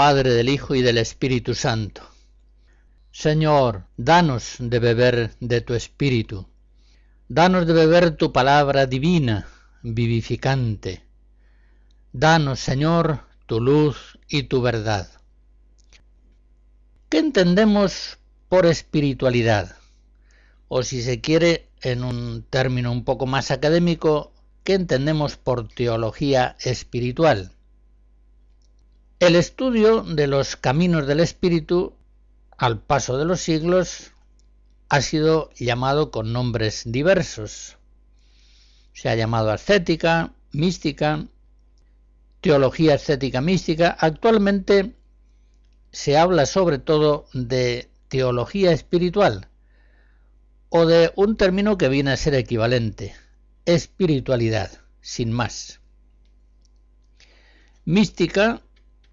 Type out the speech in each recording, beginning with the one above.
Padre, del Hijo y del Espíritu Santo. Señor, danos de beber de tu Espíritu. Danos de beber tu palabra divina, vivificante. Danos, Señor, tu luz y tu verdad. ¿Qué entendemos por espiritualidad? O si se quiere, en un término un poco más académico, ¿qué entendemos por teología espiritual? El estudio de los caminos del espíritu al paso de los siglos ha sido llamado con nombres diversos. Se ha llamado ascética, mística, teología ascética mística. Actualmente se habla sobre todo de teología espiritual o de un término que viene a ser equivalente, espiritualidad, sin más. Mística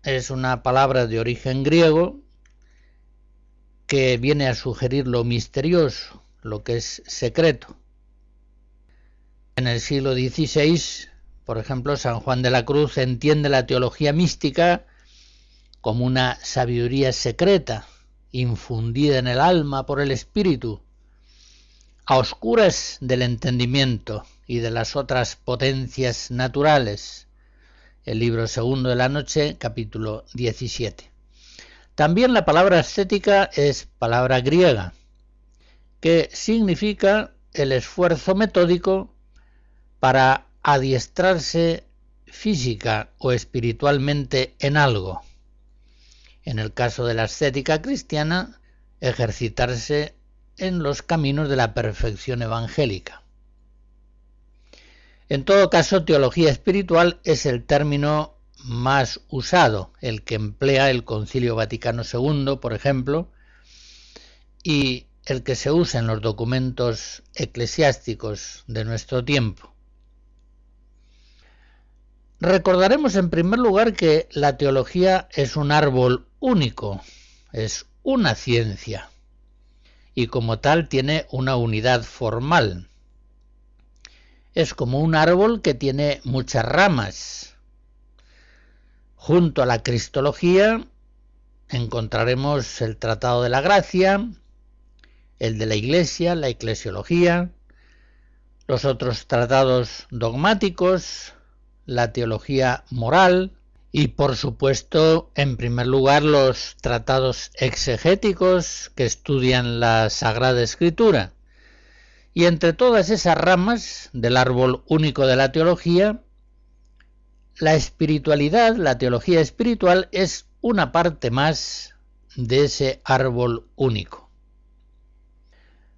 es una palabra de origen griego que viene a sugerir lo misterioso, lo que es secreto. En el siglo XVI, por ejemplo, San Juan de la Cruz entiende la teología mística como una sabiduría secreta, infundida en el alma por el espíritu, a oscuras del entendimiento y de las otras potencias naturales el libro segundo de la noche, capítulo 17. También la palabra ascética es palabra griega, que significa el esfuerzo metódico para adiestrarse física o espiritualmente en algo. En el caso de la ascética cristiana, ejercitarse en los caminos de la perfección evangélica. En todo caso, teología espiritual es el término más usado, el que emplea el Concilio Vaticano II, por ejemplo, y el que se usa en los documentos eclesiásticos de nuestro tiempo. Recordaremos en primer lugar que la teología es un árbol único, es una ciencia, y como tal tiene una unidad formal es como un árbol que tiene muchas ramas. Junto a la Cristología encontraremos el Tratado de la Gracia, el de la Iglesia, la Eclesiología, los otros tratados dogmáticos, la teología moral y por supuesto en primer lugar los tratados exegéticos que estudian la Sagrada Escritura y entre todas esas ramas del árbol único de la teología, la espiritualidad, la teología espiritual, es una parte más de ese árbol único.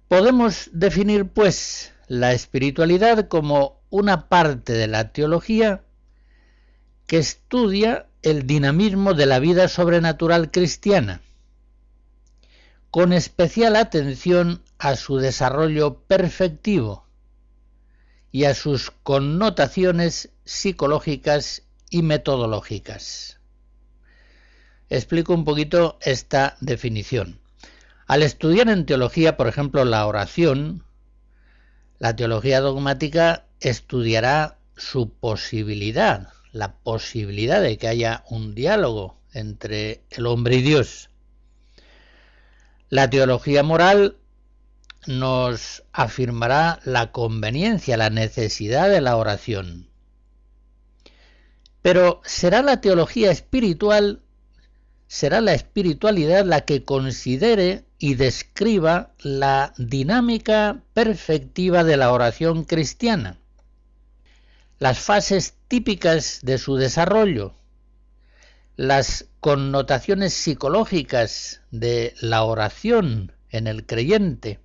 Podemos definir, pues, la espiritualidad como una parte de la teología que estudia el dinamismo de la vida sobrenatural cristiana, con especial atención a su desarrollo perfectivo y a sus connotaciones psicológicas y metodológicas. Explico un poquito esta definición. Al estudiar en teología, por ejemplo, la oración, la teología dogmática estudiará su posibilidad, la posibilidad de que haya un diálogo entre el hombre y Dios. La teología moral nos afirmará la conveniencia, la necesidad de la oración. Pero será la teología espiritual, será la espiritualidad la que considere y describa la dinámica perfectiva de la oración cristiana, las fases típicas de su desarrollo, las connotaciones psicológicas de la oración en el creyente,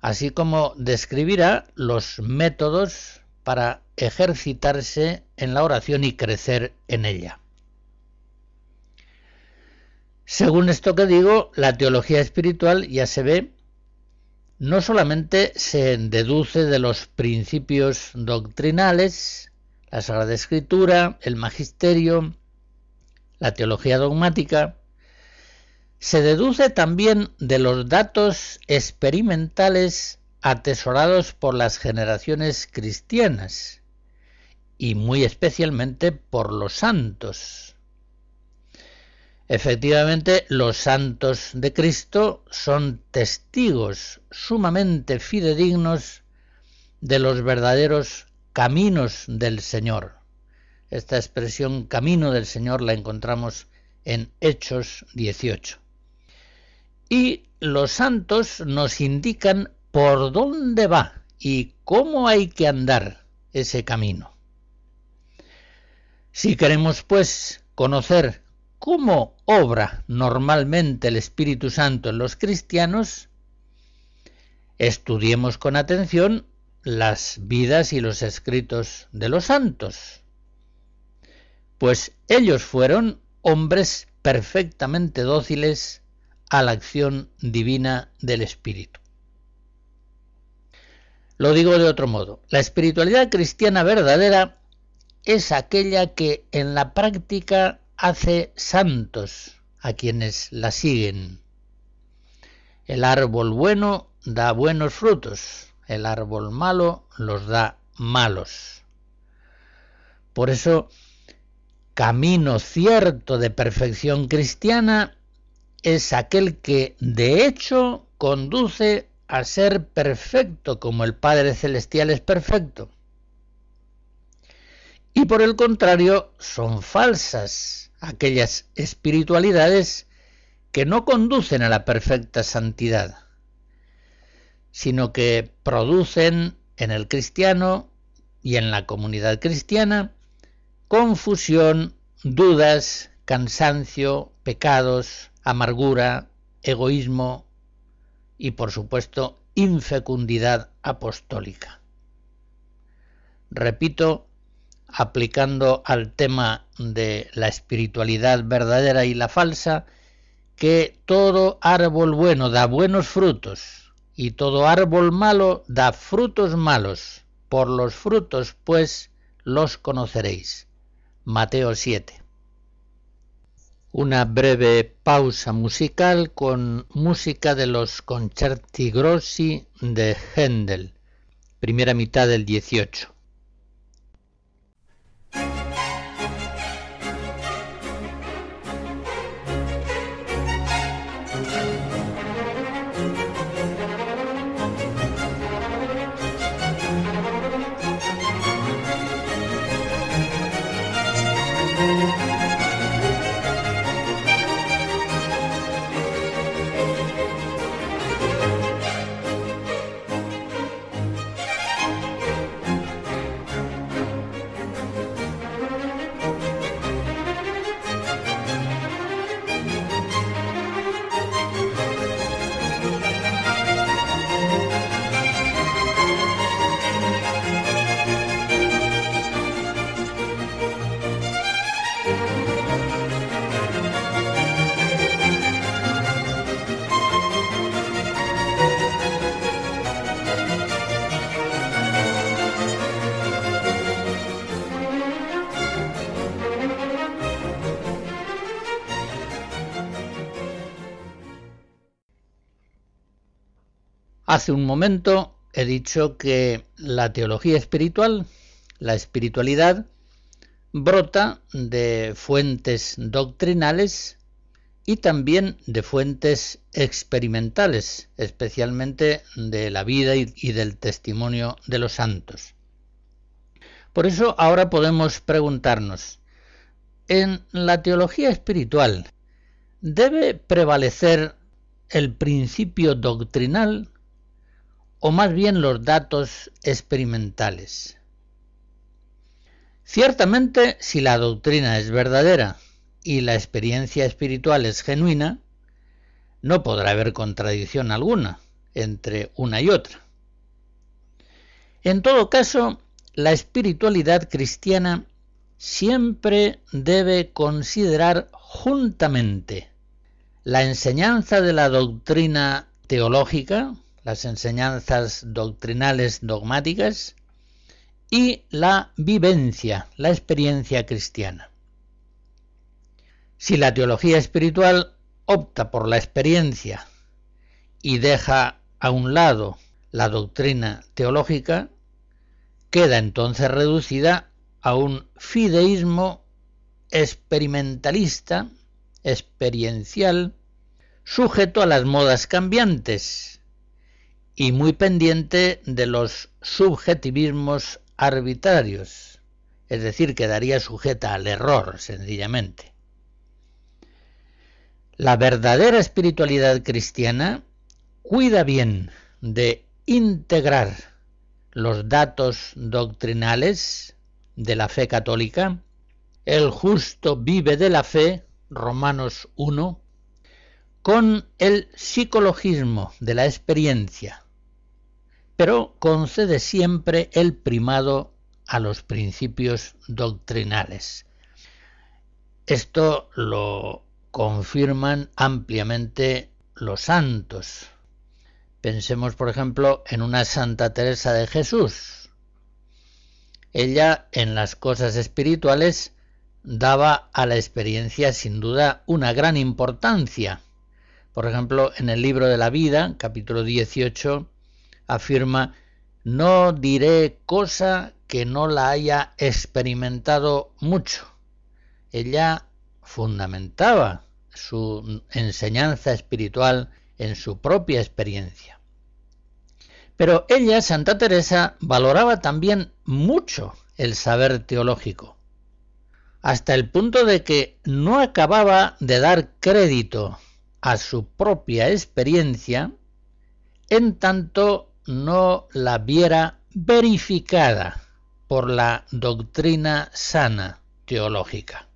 así como describirá los métodos para ejercitarse en la oración y crecer en ella. Según esto que digo, la teología espiritual ya se ve no solamente se deduce de los principios doctrinales, la Sagrada Escritura, el Magisterio, la teología dogmática, se deduce también de los datos experimentales atesorados por las generaciones cristianas y muy especialmente por los santos. Efectivamente, los santos de Cristo son testigos sumamente fidedignos de los verdaderos caminos del Señor. Esta expresión camino del Señor la encontramos en Hechos 18. Y los santos nos indican por dónde va y cómo hay que andar ese camino. Si queremos, pues, conocer cómo obra normalmente el Espíritu Santo en los cristianos, estudiemos con atención las vidas y los escritos de los santos, pues ellos fueron hombres perfectamente dóciles a la acción divina del Espíritu. Lo digo de otro modo, la espiritualidad cristiana verdadera es aquella que en la práctica hace santos a quienes la siguen. El árbol bueno da buenos frutos, el árbol malo los da malos. Por eso, camino cierto de perfección cristiana es aquel que de hecho conduce a ser perfecto como el Padre Celestial es perfecto. Y por el contrario, son falsas aquellas espiritualidades que no conducen a la perfecta santidad, sino que producen en el cristiano y en la comunidad cristiana confusión, dudas, cansancio, pecados, amargura, egoísmo y por supuesto infecundidad apostólica. Repito, aplicando al tema de la espiritualidad verdadera y la falsa, que todo árbol bueno da buenos frutos y todo árbol malo da frutos malos. Por los frutos, pues, los conoceréis. Mateo 7 una breve pausa musical con música de los concerti grossi de Händel, primera mitad del 18. Hace un momento he dicho que la teología espiritual, la espiritualidad, brota de fuentes doctrinales y también de fuentes experimentales, especialmente de la vida y, del testimonio de los santos. Por eso ahora podemos preguntarnos, en la teología espiritual, ¿debe prevalecer el principio doctrinal o más bien los datos experimentales. Ciertamente, si la doctrina es verdadera y la experiencia espiritual es genuina, no podrá haber contradicción alguna entre una y otra. En todo caso, la espiritualidad cristiana siempre debe considerar juntamente la enseñanza de la doctrina teológica, las enseñanzas doctrinales dogmáticas y la vivencia, la experiencia cristiana. Si la teología espiritual opta por la experiencia y deja a un lado la doctrina teológica, queda entonces reducida a un fideísmo experimentalista, experiencial, sujeto a las modas cambiantes y muy pendiente de los subjetivismos arbitrarios, es decir, quedaría sujeta al error, sencillamente. La verdadera espiritualidad cristiana cuida bien de integrar los datos doctrinales de la fe católica, el justo vive de la fe, Romanos 1, con el psicologismo de la experiencia, pero concede siempre el primado a los principios doctrinales. Esto lo confirman ampliamente los santos. Pensemos, por ejemplo, en una Santa Teresa de Jesús. Ella en las cosas espirituales daba a la experiencia sin duda una gran importancia. Por ejemplo, en el libro de la vida, capítulo 18, afirma, no diré cosa que no la haya experimentado mucho. Ella fundamentaba su enseñanza espiritual en su propia experiencia. Pero ella, Santa Teresa, valoraba también mucho el saber teológico, hasta el punto de que no acababa de dar crédito a su propia experiencia en tanto no la viera verificada por la doctrina sana teológica.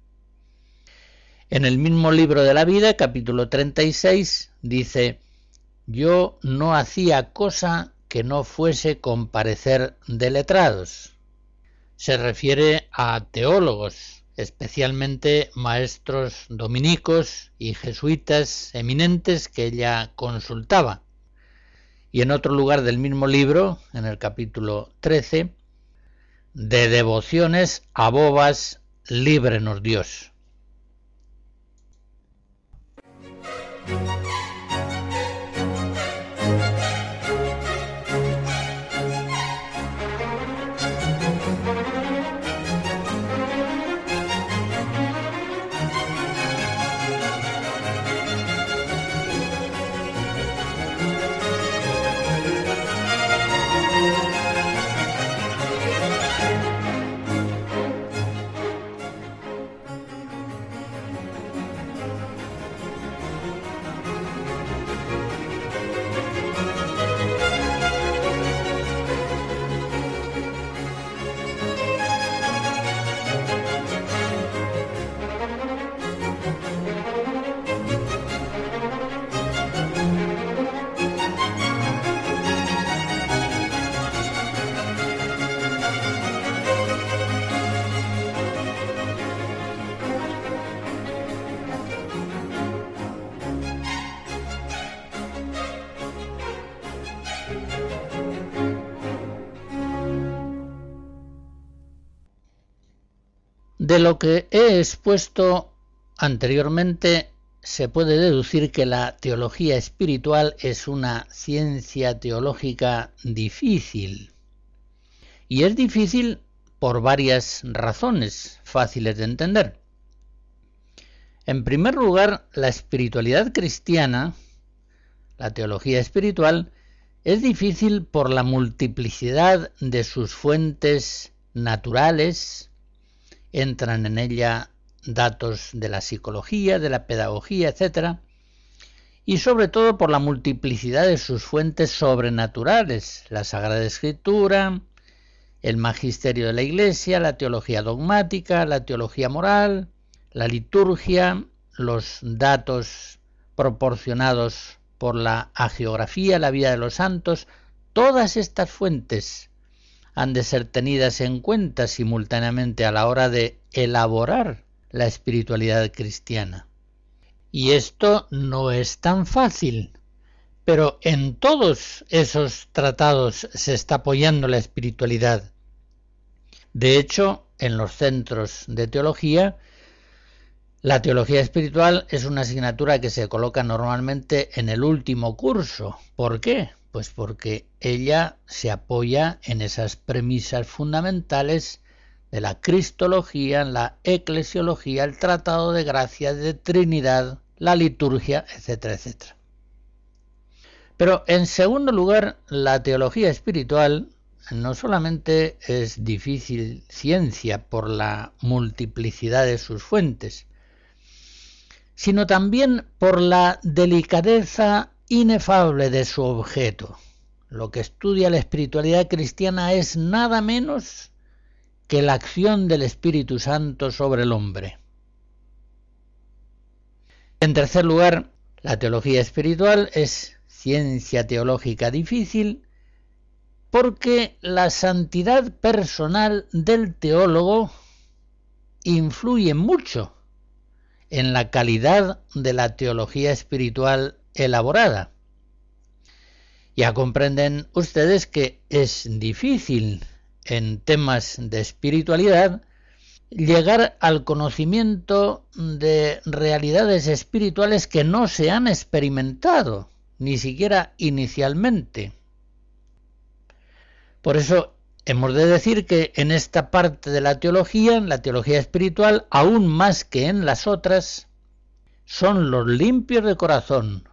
En el mismo libro de la vida, capítulo 36, dice, yo no hacía cosa que no fuese comparecer de letrados. Se refiere a teólogos, especialmente maestros dominicos y jesuitas eminentes que ella consultaba. Y en otro lugar del mismo libro, en el capítulo 13, de devociones a bobas, líbrenos Dios. De lo que he expuesto anteriormente se puede deducir que la teología espiritual es una ciencia teológica difícil. Y es difícil por varias razones fáciles de entender. En primer lugar, la espiritualidad cristiana, la teología espiritual, es difícil por la multiplicidad de sus fuentes naturales, entran en ella datos de la psicología, de la pedagogía, etc. Y sobre todo por la multiplicidad de sus fuentes sobrenaturales, la Sagrada Escritura, el magisterio de la Iglesia, la teología dogmática, la teología moral, la liturgia, los datos proporcionados por la agiografía, la vida de los santos, todas estas fuentes han de ser tenidas en cuenta simultáneamente a la hora de elaborar la espiritualidad cristiana. Y esto no es tan fácil, pero en todos esos tratados se está apoyando la espiritualidad. De hecho, en los centros de teología, la teología espiritual es una asignatura que se coloca normalmente en el último curso. ¿Por qué? Pues porque ella se apoya en esas premisas fundamentales de la cristología, la eclesiología, el tratado de gracia, de Trinidad, la liturgia, etcétera, etcétera. Pero en segundo lugar, la teología espiritual no solamente es difícil ciencia por la multiplicidad de sus fuentes, sino también por la delicadeza inefable de su objeto. Lo que estudia la espiritualidad cristiana es nada menos que la acción del Espíritu Santo sobre el hombre. En tercer lugar, la teología espiritual es ciencia teológica difícil porque la santidad personal del teólogo influye mucho en la calidad de la teología espiritual elaborada. Ya comprenden ustedes que es difícil en temas de espiritualidad llegar al conocimiento de realidades espirituales que no se han experimentado ni siquiera inicialmente. Por eso hemos de decir que en esta parte de la teología, en la teología espiritual, aún más que en las otras, son los limpios de corazón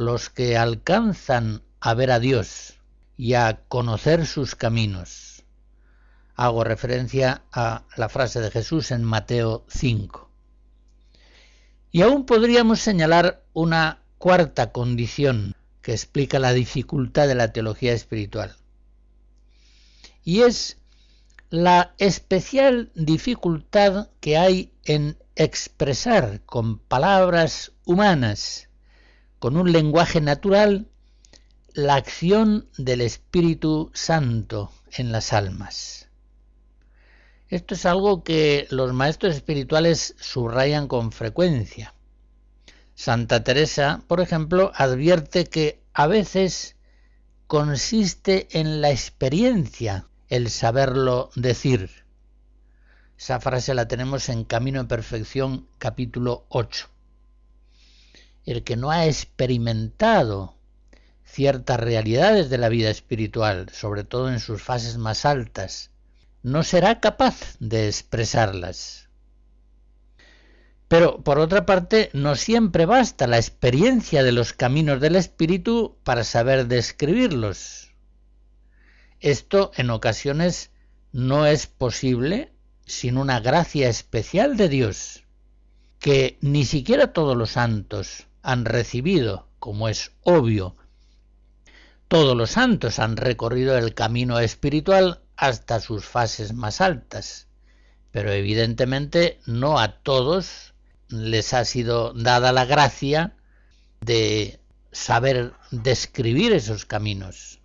los que alcanzan a ver a Dios y a conocer sus caminos. Hago referencia a la frase de Jesús en Mateo 5. Y aún podríamos señalar una cuarta condición que explica la dificultad de la teología espiritual. Y es la especial dificultad que hay en expresar con palabras humanas, con un lenguaje natural, la acción del Espíritu Santo en las almas. Esto es algo que los maestros espirituales subrayan con frecuencia. Santa Teresa, por ejemplo, advierte que a veces consiste en la experiencia el saberlo decir. Esa frase la tenemos en Camino de Perfección capítulo 8. El que no ha experimentado ciertas realidades de la vida espiritual, sobre todo en sus fases más altas, no será capaz de expresarlas. Pero, por otra parte, no siempre basta la experiencia de los caminos del Espíritu para saber describirlos. Esto en ocasiones no es posible sin una gracia especial de Dios, que ni siquiera todos los santos han recibido, como es obvio. Todos los santos han recorrido el camino espiritual hasta sus fases más altas, pero evidentemente no a todos les ha sido dada la gracia de saber describir esos caminos.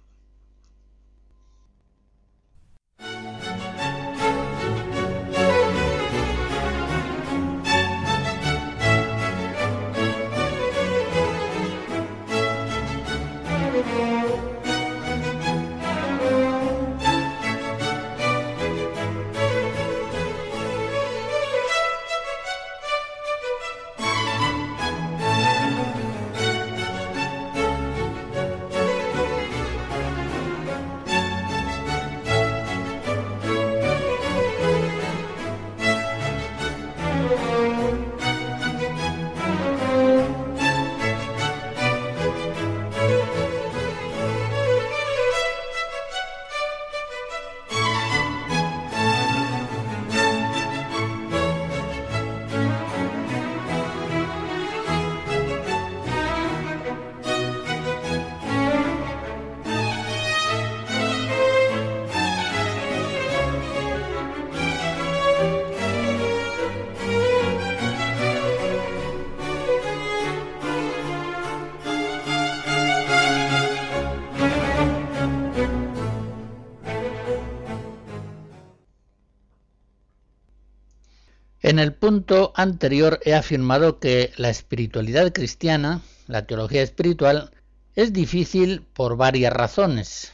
En el punto anterior he afirmado que la espiritualidad cristiana, la teología espiritual, es difícil por varias razones,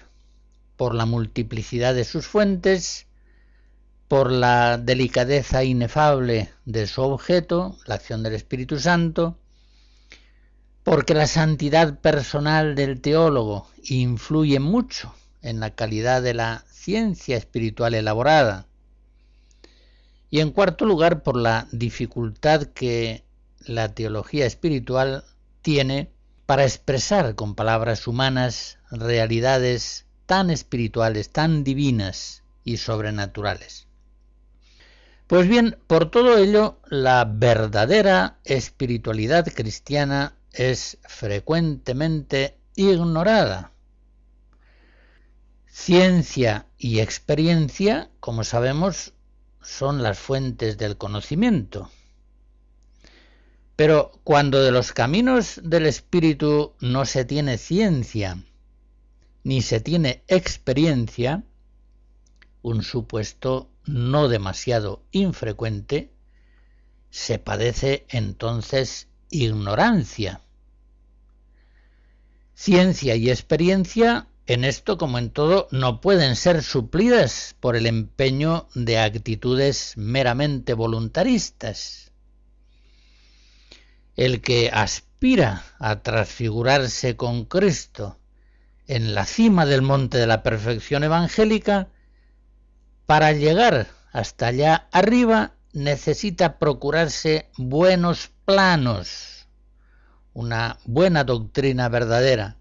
por la multiplicidad de sus fuentes, por la delicadeza inefable de su objeto, la acción del Espíritu Santo, porque la santidad personal del teólogo influye mucho en la calidad de la ciencia espiritual elaborada, y en cuarto lugar, por la dificultad que la teología espiritual tiene para expresar con palabras humanas realidades tan espirituales, tan divinas y sobrenaturales. Pues bien, por todo ello, la verdadera espiritualidad cristiana es frecuentemente ignorada. Ciencia y experiencia, como sabemos, son las fuentes del conocimiento. Pero cuando de los caminos del espíritu no se tiene ciencia, ni se tiene experiencia, un supuesto no demasiado infrecuente, se padece entonces ignorancia. Ciencia y experiencia en esto, como en todo, no pueden ser suplidas por el empeño de actitudes meramente voluntaristas. El que aspira a transfigurarse con Cristo en la cima del monte de la perfección evangélica, para llegar hasta allá arriba necesita procurarse buenos planos, una buena doctrina verdadera,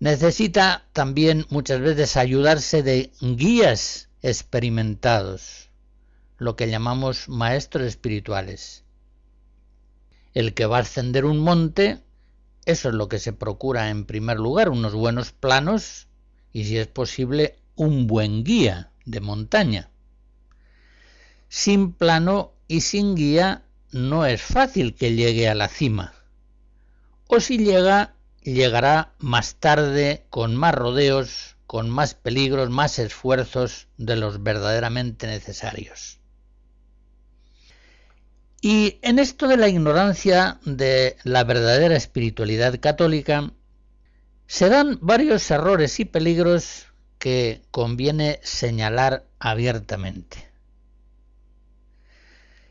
necesita también muchas veces ayudarse de guías experimentados, lo que llamamos maestros espirituales. El que va a ascender un monte, eso es lo que se procura en primer lugar, unos buenos planos y si es posible un buen guía de montaña. Sin plano y sin guía no es fácil que llegue a la cima. O si llega llegará más tarde con más rodeos, con más peligros, más esfuerzos de los verdaderamente necesarios. Y en esto de la ignorancia de la verdadera espiritualidad católica, se dan varios errores y peligros que conviene señalar abiertamente.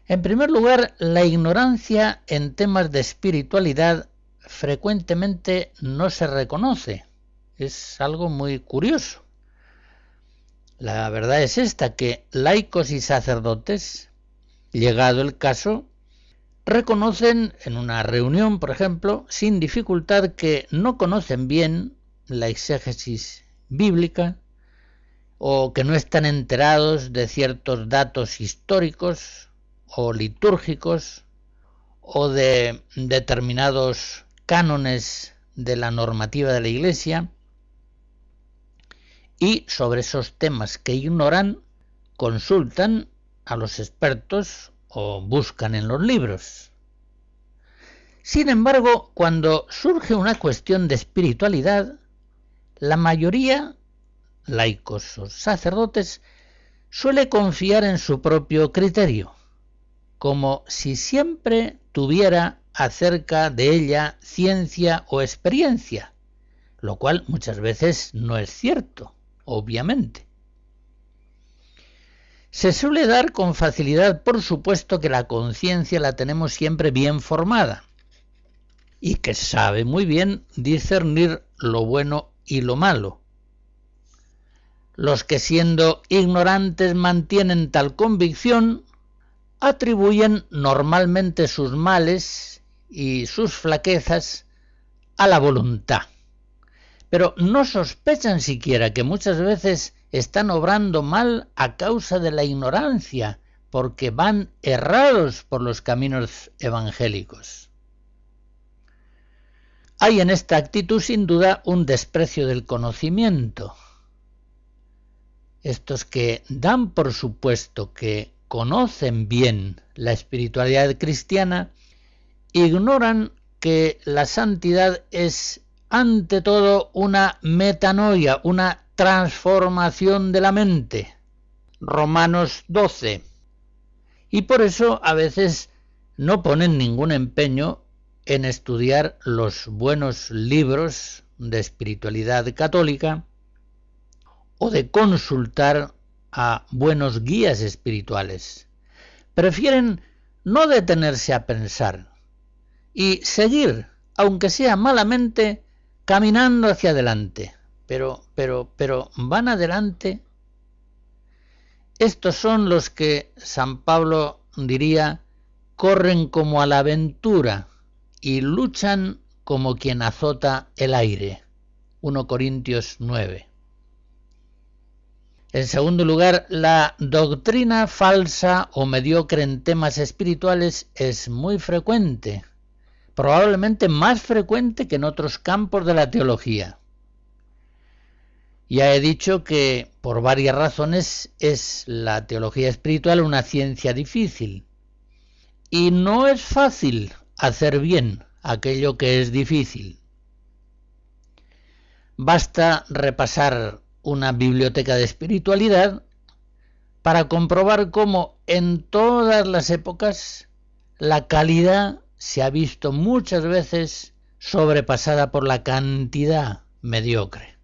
En primer lugar, la ignorancia en temas de espiritualidad frecuentemente no se reconoce. Es algo muy curioso. La verdad es esta, que laicos y sacerdotes, llegado el caso, reconocen en una reunión, por ejemplo, sin dificultad que no conocen bien la exégesis bíblica o que no están enterados de ciertos datos históricos o litúrgicos o de determinados cánones de la normativa de la Iglesia y sobre esos temas que ignoran consultan a los expertos o buscan en los libros. Sin embargo, cuando surge una cuestión de espiritualidad, la mayoría, laicos o sacerdotes, suele confiar en su propio criterio, como si siempre tuviera acerca de ella ciencia o experiencia, lo cual muchas veces no es cierto, obviamente. Se suele dar con facilidad, por supuesto, que la conciencia la tenemos siempre bien formada y que sabe muy bien discernir lo bueno y lo malo. Los que siendo ignorantes mantienen tal convicción atribuyen normalmente sus males y sus flaquezas a la voluntad. Pero no sospechan siquiera que muchas veces están obrando mal a causa de la ignorancia, porque van errados por los caminos evangélicos. Hay en esta actitud sin duda un desprecio del conocimiento. Estos que dan por supuesto que conocen bien la espiritualidad cristiana, ignoran que la santidad es ante todo una metanoia, una transformación de la mente. Romanos 12. Y por eso a veces no ponen ningún empeño en estudiar los buenos libros de espiritualidad católica o de consultar a buenos guías espirituales. Prefieren no detenerse a pensar y seguir, aunque sea malamente, caminando hacia adelante. Pero, pero, pero, ¿van adelante? Estos son los que San Pablo diría corren como a la aventura y luchan como quien azota el aire. 1 Corintios 9. En segundo lugar, la doctrina falsa o mediocre en temas espirituales es muy frecuente, probablemente más frecuente que en otros campos de la teología. Ya he dicho que por varias razones es la teología espiritual una ciencia difícil. Y no es fácil hacer bien aquello que es difícil. Basta repasar una biblioteca de espiritualidad para comprobar cómo en todas las épocas la calidad se ha visto muchas veces sobrepasada por la cantidad mediocre.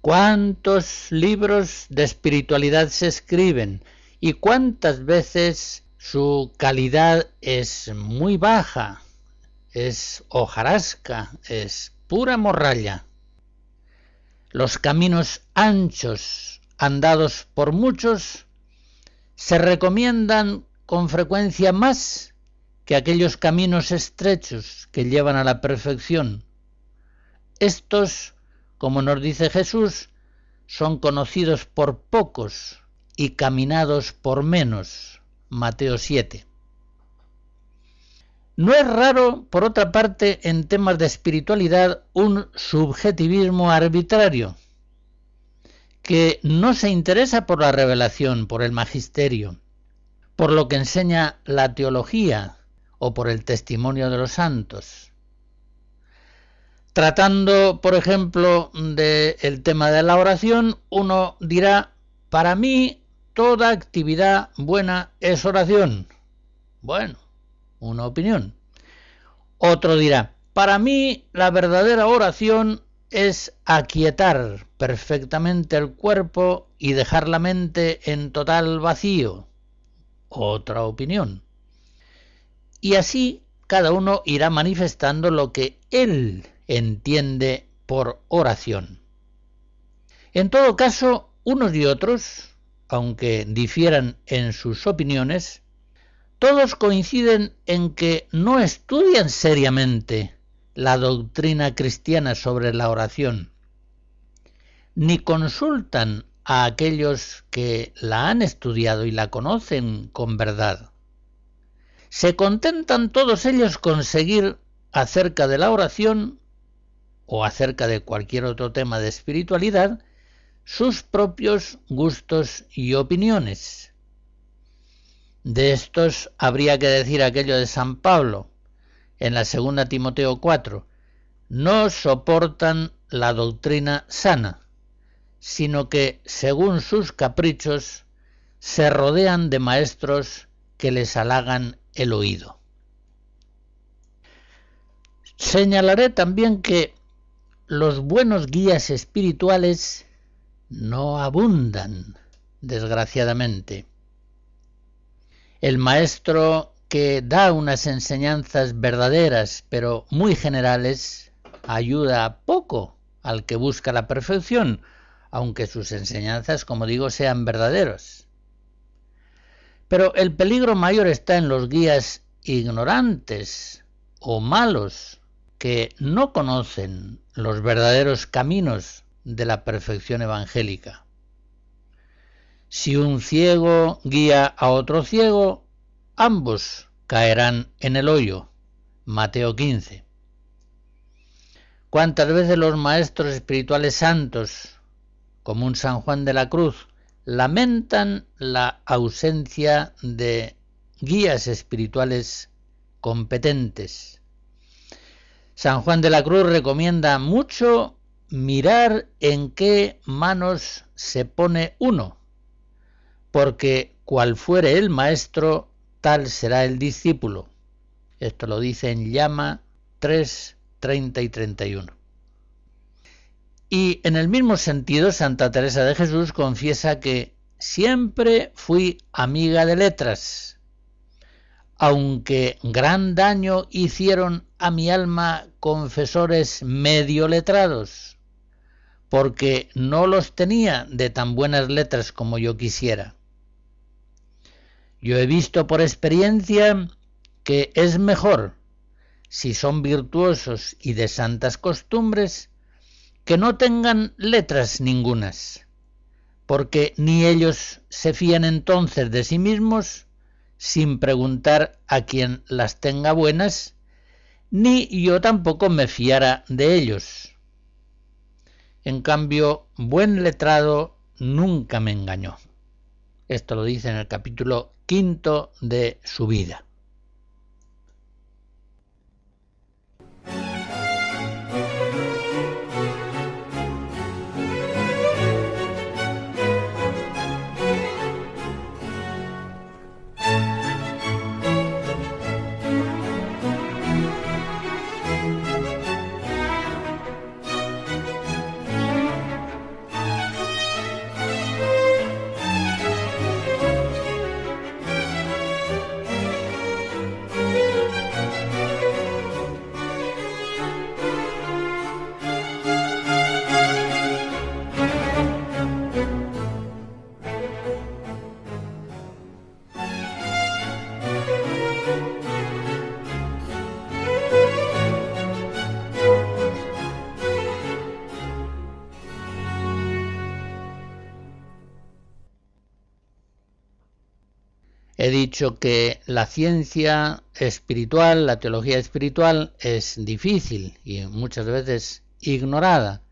¿Cuántos libros de espiritualidad se escriben y cuántas veces su calidad es muy baja, es hojarasca, es pura morralla. Los caminos anchos andados por muchos se recomiendan con frecuencia más que aquellos caminos estrechos que llevan a la perfección. Estos, como nos dice Jesús, son conocidos por pocos y caminados por menos. Mateo 7. No es raro, por otra parte, en temas de espiritualidad, un subjetivismo arbitrario, que no se interesa por la revelación, por el magisterio, por lo que enseña la teología o por el testimonio de los santos. Tratando, por ejemplo, del tema de la oración, uno dirá, para mí toda actividad buena es oración. Bueno, una opinión. Otro dirá, para mí la verdadera oración es aquietar perfectamente el cuerpo y dejar la mente en total vacío. Otra opinión. Y así cada uno irá manifestando lo que él entiende por oración. En todo caso, unos y otros, aunque difieran en sus opiniones, todos coinciden en que no estudian seriamente la doctrina cristiana sobre la oración, ni consultan a aquellos que la han estudiado y la conocen con verdad. Se contentan todos ellos con seguir acerca de la oración o acerca de cualquier otro tema de espiritualidad sus propios gustos y opiniones. De estos habría que decir aquello de San Pablo en la segunda Timoteo 4, no soportan la doctrina sana, sino que, según sus caprichos, se rodean de maestros que les halagan el oído. Señalaré también que los buenos guías espirituales no abundan, desgraciadamente. El maestro que da unas enseñanzas verdaderas, pero muy generales, ayuda poco al que busca la perfección, aunque sus enseñanzas, como digo, sean verdaderos. Pero el peligro mayor está en los guías ignorantes o malos que no conocen los verdaderos caminos de la perfección evangélica. Si un ciego guía a otro ciego, ambos caerán en el hoyo. Mateo 15. ¿Cuántas veces los maestros espirituales santos, como un San Juan de la Cruz, lamentan la ausencia de guías espirituales competentes? San Juan de la Cruz recomienda mucho mirar en qué manos se pone uno, porque cual fuere el maestro, tal será el discípulo. Esto lo dice en Llama 3, 30 y 31. Y en el mismo sentido, Santa Teresa de Jesús confiesa que siempre fui amiga de letras, aunque gran daño hicieron a mi alma confesores medio letrados, porque no los tenía de tan buenas letras como yo quisiera. Yo he visto por experiencia que es mejor, si son virtuosos y de santas costumbres, que no tengan letras ningunas, porque ni ellos se fían entonces de sí mismos sin preguntar a quien las tenga buenas, ni yo tampoco me fiara de ellos. En cambio, buen letrado nunca me engañó. Esto lo dice en el capítulo quinto de su vida. He dicho que la ciencia espiritual, la teología espiritual, es difícil y muchas veces ignorada,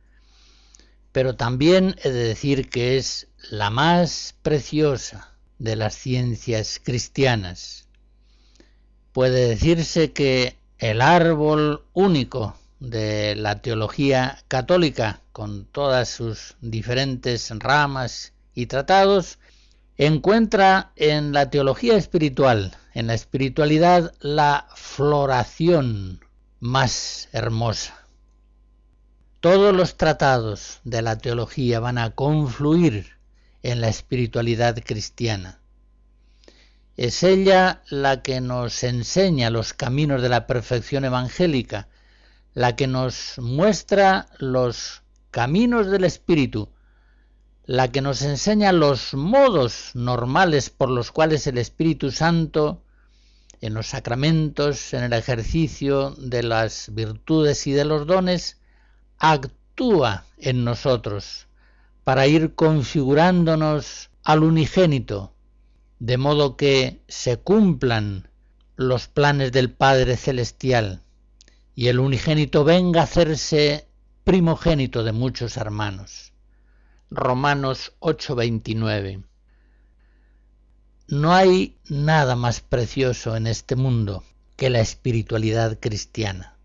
pero también he de decir que es la más preciosa de las ciencias cristianas. Puede decirse que el árbol único de la teología católica, con todas sus diferentes ramas y tratados, encuentra en la teología espiritual, en la espiritualidad, la floración más hermosa. Todos los tratados de la teología van a confluir en la espiritualidad cristiana. Es ella la que nos enseña los caminos de la perfección evangélica, la que nos muestra los caminos del Espíritu, la que nos enseña los modos normales por los cuales el Espíritu Santo, en los sacramentos, en el ejercicio de las virtudes y de los dones, actúa en nosotros para ir configurándonos al unigénito, de modo que se cumplan los planes del Padre Celestial y el unigénito venga a hacerse primogénito de muchos hermanos. Romanos 8:29. No hay nada más precioso en este mundo que la espiritualidad cristiana.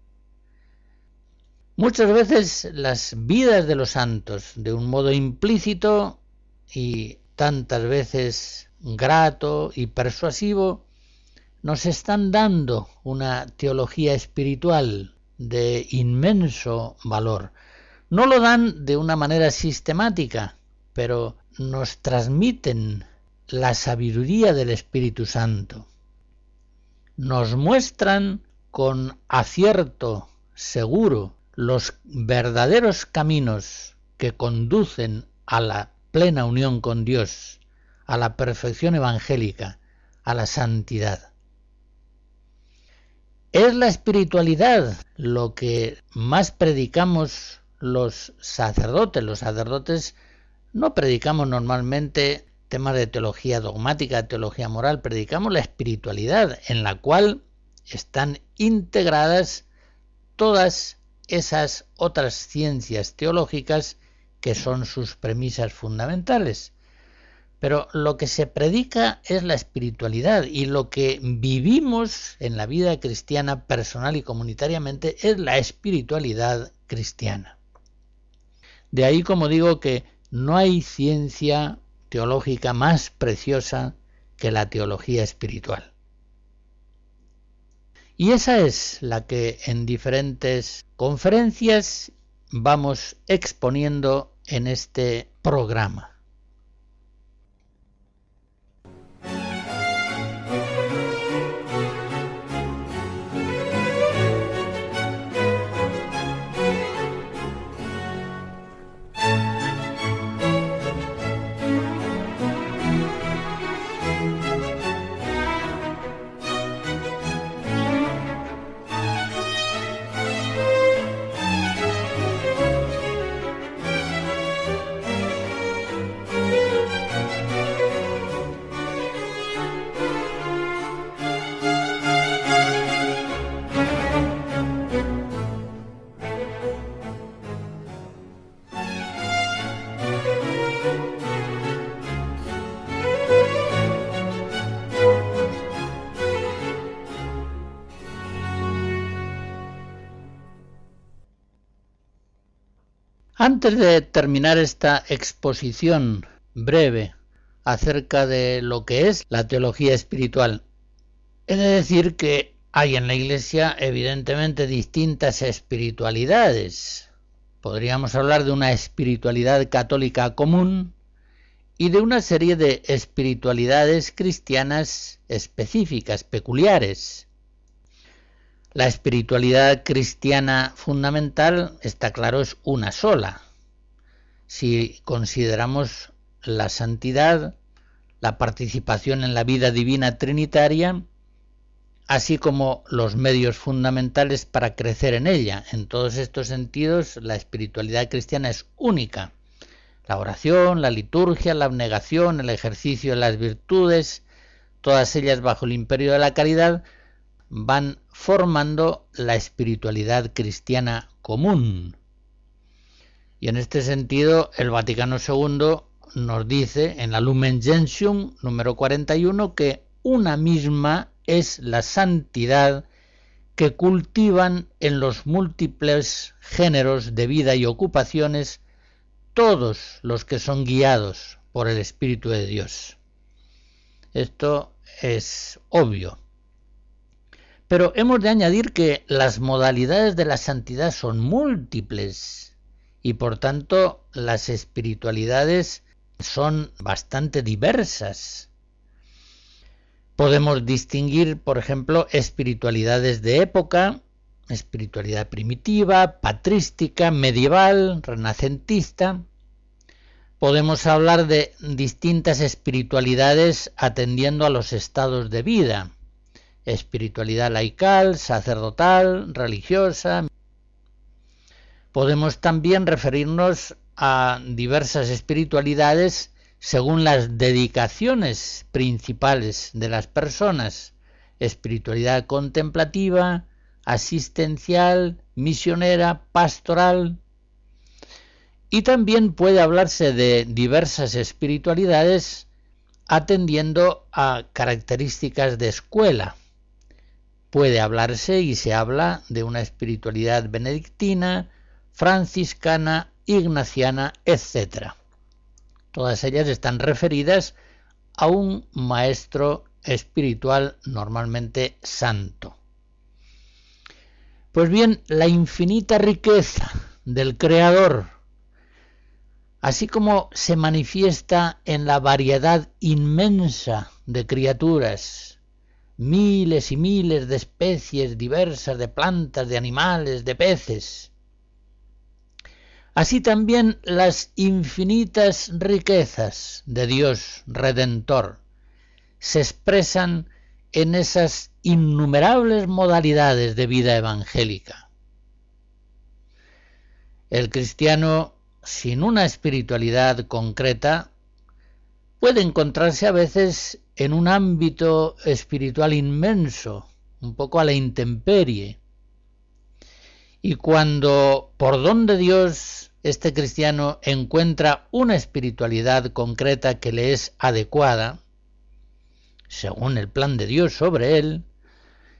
Muchas veces las vidas de los santos, de un modo implícito y tantas veces grato y persuasivo, nos están dando una teología espiritual de inmenso valor, no lo dan de una manera sistemática, pero nos transmiten la sabiduría del Espíritu Santo. Nos muestran con acierto seguro los verdaderos caminos que conducen a la plena unión con Dios, a la perfección evangélica, a la santidad. Es la espiritualidad lo que más predicamos los sacerdotes. Los sacerdotes no predicamos normalmente temas de teología dogmática, teología moral, predicamos la espiritualidad en la cual están integradas todas esas otras ciencias teológicas que son sus premisas fundamentales. Pero lo que se predica es la espiritualidad y lo que vivimos en la vida cristiana personal y comunitariamente es la espiritualidad cristiana. De ahí, como digo, que no hay ciencia teológica más preciosa que la teología espiritual. Y esa es la que en diferentes conferencias vamos exponiendo en este programa. Antes de terminar esta exposición breve acerca de lo que es la teología espiritual, he de decir que hay en la Iglesia evidentemente distintas espiritualidades. Podríamos hablar de una espiritualidad católica común y de una serie de espiritualidades cristianas específicas, peculiares. La espiritualidad cristiana fundamental, está claro, es una sola. Si consideramos la santidad, la participación en la vida divina trinitaria, así como los medios fundamentales para crecer en ella. En todos estos sentidos, la espiritualidad cristiana es única. La oración, la liturgia, la abnegación, el ejercicio de las virtudes, todas ellas bajo el imperio de la caridad, van formando la espiritualidad cristiana común. Y en este sentido, el Vaticano II nos dice en la Lumen Gentium número 41 que una misma es la santidad que cultivan en los múltiples géneros de vida y ocupaciones todos los que son guiados por el Espíritu de Dios. Esto es obvio. Pero hemos de añadir que las modalidades de la santidad son múltiples y por tanto las espiritualidades son bastante diversas. Podemos distinguir, por ejemplo, espiritualidades de época, espiritualidad primitiva, patrística, medieval, renacentista. Podemos hablar de distintas espiritualidades atendiendo a los estados de vida espiritualidad laical, sacerdotal, religiosa. Podemos también referirnos a diversas espiritualidades según las dedicaciones principales de las personas, espiritualidad contemplativa, asistencial, misionera, pastoral. Y también puede hablarse de diversas espiritualidades atendiendo a características de escuela puede hablarse y se habla de una espiritualidad benedictina, franciscana, ignaciana, etc. Todas ellas están referidas a un maestro espiritual normalmente santo. Pues bien, la infinita riqueza del Creador, así como se manifiesta en la variedad inmensa de criaturas miles y miles de especies diversas de plantas, de animales, de peces. Así también las infinitas riquezas de Dios Redentor se expresan en esas innumerables modalidades de vida evangélica. El cristiano sin una espiritualidad concreta puede encontrarse a veces en un ámbito espiritual inmenso, un poco a la intemperie. Y cuando por don de Dios este cristiano encuentra una espiritualidad concreta que le es adecuada, según el plan de Dios sobre él,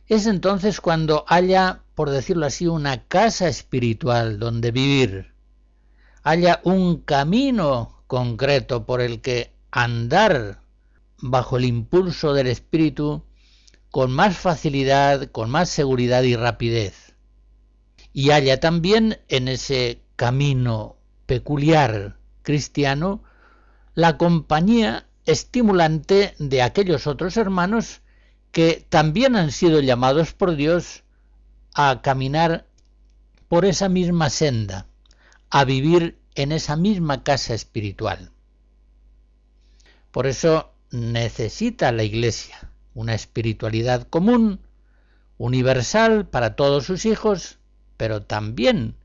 es entonces cuando haya, por decirlo así, una casa espiritual donde vivir, haya un camino concreto por el que andar bajo el impulso del espíritu con más facilidad, con más seguridad y rapidez. Y haya también en ese camino peculiar cristiano la compañía estimulante de aquellos otros hermanos que también han sido llamados por Dios a caminar por esa misma senda, a vivir en esa misma casa espiritual. Por eso necesita la Iglesia una espiritualidad común, universal para todos sus hijos, pero también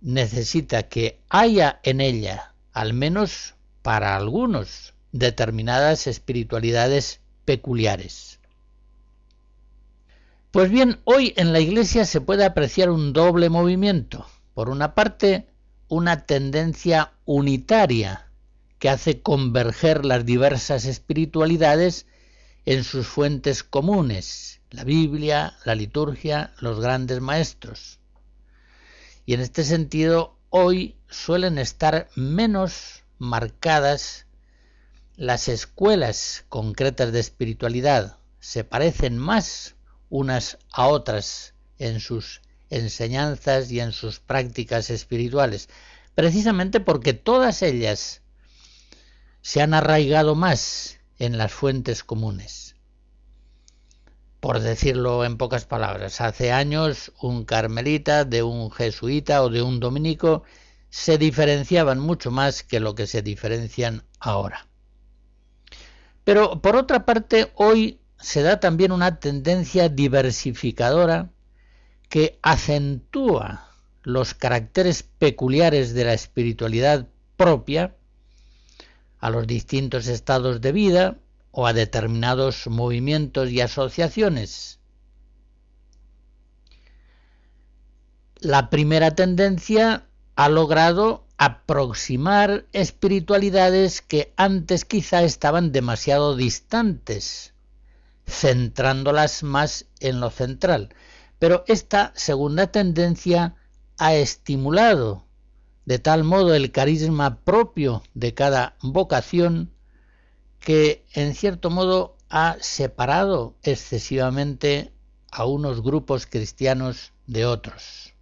necesita que haya en ella, al menos para algunos, determinadas espiritualidades peculiares. Pues bien, hoy en la Iglesia se puede apreciar un doble movimiento. Por una parte, una tendencia unitaria que hace converger las diversas espiritualidades en sus fuentes comunes, la Biblia, la liturgia, los grandes maestros. Y en este sentido, hoy suelen estar menos marcadas las escuelas concretas de espiritualidad, se parecen más unas a otras en sus enseñanzas y en sus prácticas espirituales, precisamente porque todas ellas se han arraigado más en las fuentes comunes. Por decirlo en pocas palabras, hace años un carmelita de un jesuita o de un dominico se diferenciaban mucho más que lo que se diferencian ahora. Pero por otra parte, hoy se da también una tendencia diversificadora que acentúa los caracteres peculiares de la espiritualidad propia a los distintos estados de vida o a determinados movimientos y asociaciones. La primera tendencia ha logrado aproximar espiritualidades que antes quizá estaban demasiado distantes centrándolas más en lo central. Pero esta segunda tendencia ha estimulado de tal modo el carisma propio de cada vocación que en cierto modo ha separado excesivamente a unos grupos cristianos de otros.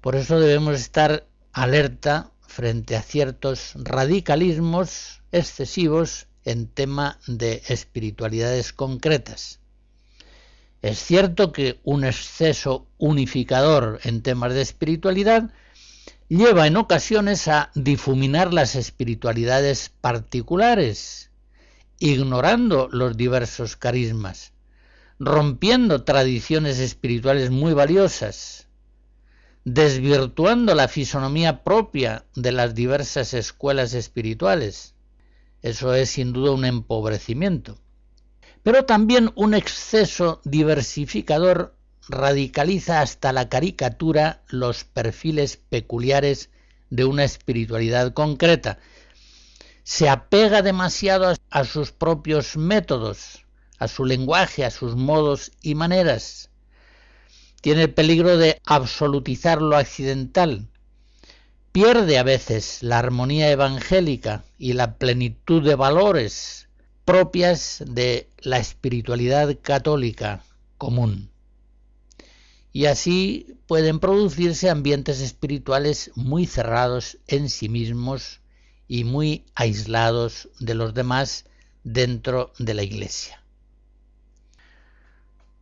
Por eso debemos estar alerta frente a ciertos radicalismos excesivos en tema de espiritualidades concretas. Es cierto que un exceso unificador en temas de espiritualidad lleva en ocasiones a difuminar las espiritualidades particulares, ignorando los diversos carismas, rompiendo tradiciones espirituales muy valiosas, desvirtuando la fisonomía propia de las diversas escuelas espirituales, eso es sin duda un empobrecimiento. Pero también un exceso diversificador radicaliza hasta la caricatura los perfiles peculiares de una espiritualidad concreta. Se apega demasiado a sus propios métodos, a su lenguaje, a sus modos y maneras. Tiene el peligro de absolutizar lo accidental, pierde a veces la armonía evangélica y la plenitud de valores propias de la espiritualidad católica común. Y así pueden producirse ambientes espirituales muy cerrados en sí mismos y muy aislados de los demás dentro de la Iglesia.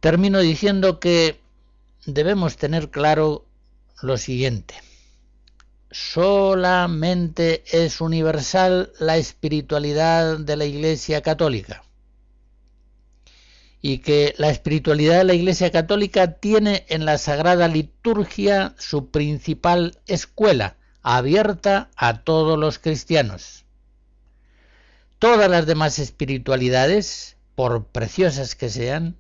Termino diciendo que debemos tener claro lo siguiente solamente es universal la espiritualidad de la Iglesia Católica y que la espiritualidad de la Iglesia Católica tiene en la Sagrada Liturgia su principal escuela, abierta a todos los cristianos. Todas las demás espiritualidades, por preciosas que sean,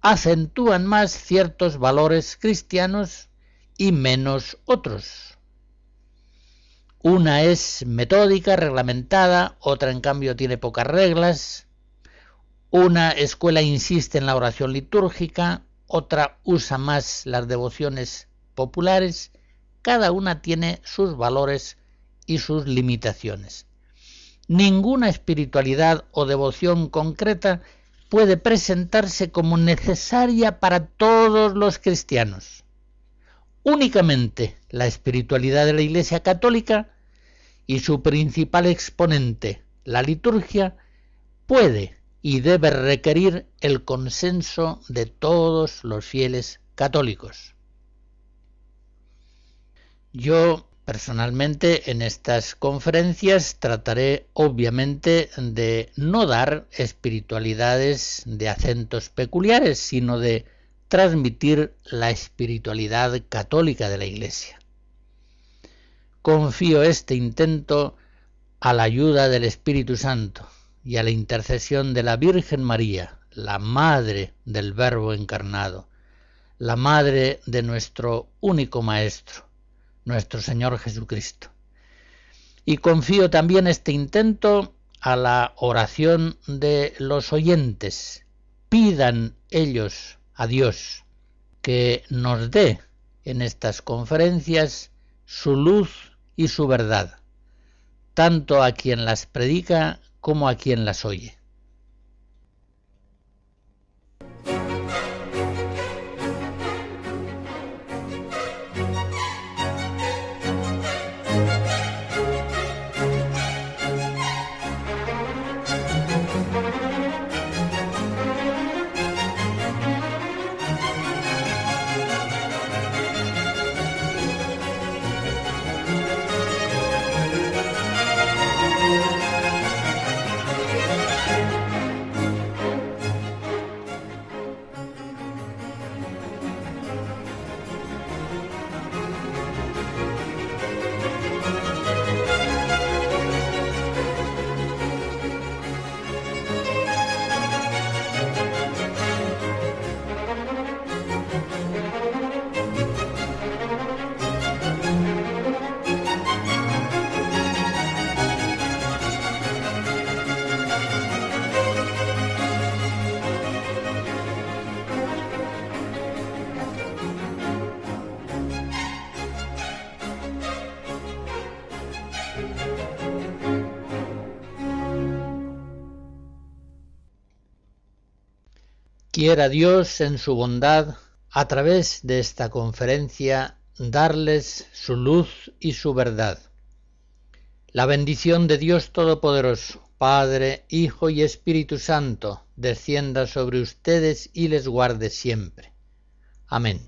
acentúan más ciertos valores cristianos y menos otros. Una es metódica, reglamentada, otra en cambio tiene pocas reglas. Una escuela insiste en la oración litúrgica, otra usa más las devociones populares. Cada una tiene sus valores y sus limitaciones. ninguna espiritualidad o devoción concreta puede presentarse como necesaria para todos los cristianos. Únicamente la espiritualidad de la Iglesia Católica y su principal exponente, la liturgia, puede y debe requerir el consenso de todos los fieles católicos. Yo Personalmente en estas conferencias trataré obviamente de no dar espiritualidades de acentos peculiares, sino de transmitir la espiritualidad católica de la Iglesia. Confío este intento a la ayuda del Espíritu Santo y a la intercesión de la Virgen María, la Madre del Verbo encarnado, la Madre de nuestro único Maestro nuestro Señor Jesucristo. Y confío también este intento a la oración de los oyentes. Pidan ellos a Dios que nos dé en estas conferencias su luz y su verdad, tanto a quien las predica como a quien las oye. Quiera Dios en su bondad, a través de esta conferencia, darles su luz y su verdad. La bendición de Dios Todopoderoso, Padre, Hijo y Espíritu Santo, descienda sobre ustedes y les guarde siempre. Amén.